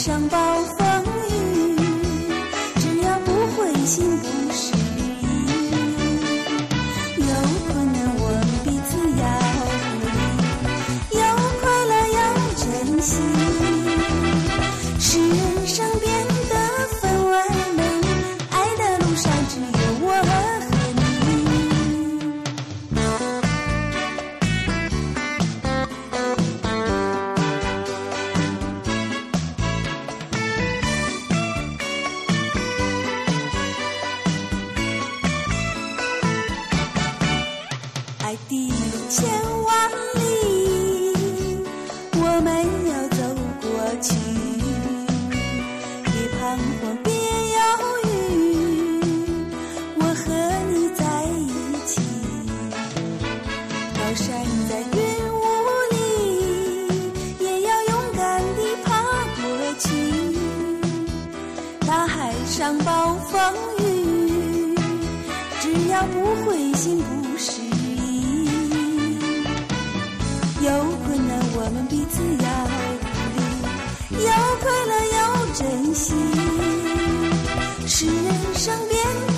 上暴风雨只要不灰心不千万里，我们要走过去。别彷徨，别犹豫，我和你在一起。高山在云雾里，也要勇敢地爬过去。大海上暴风雨，只要不灰心不失。有困难我们彼此要鼓励有快乐要珍惜使人生变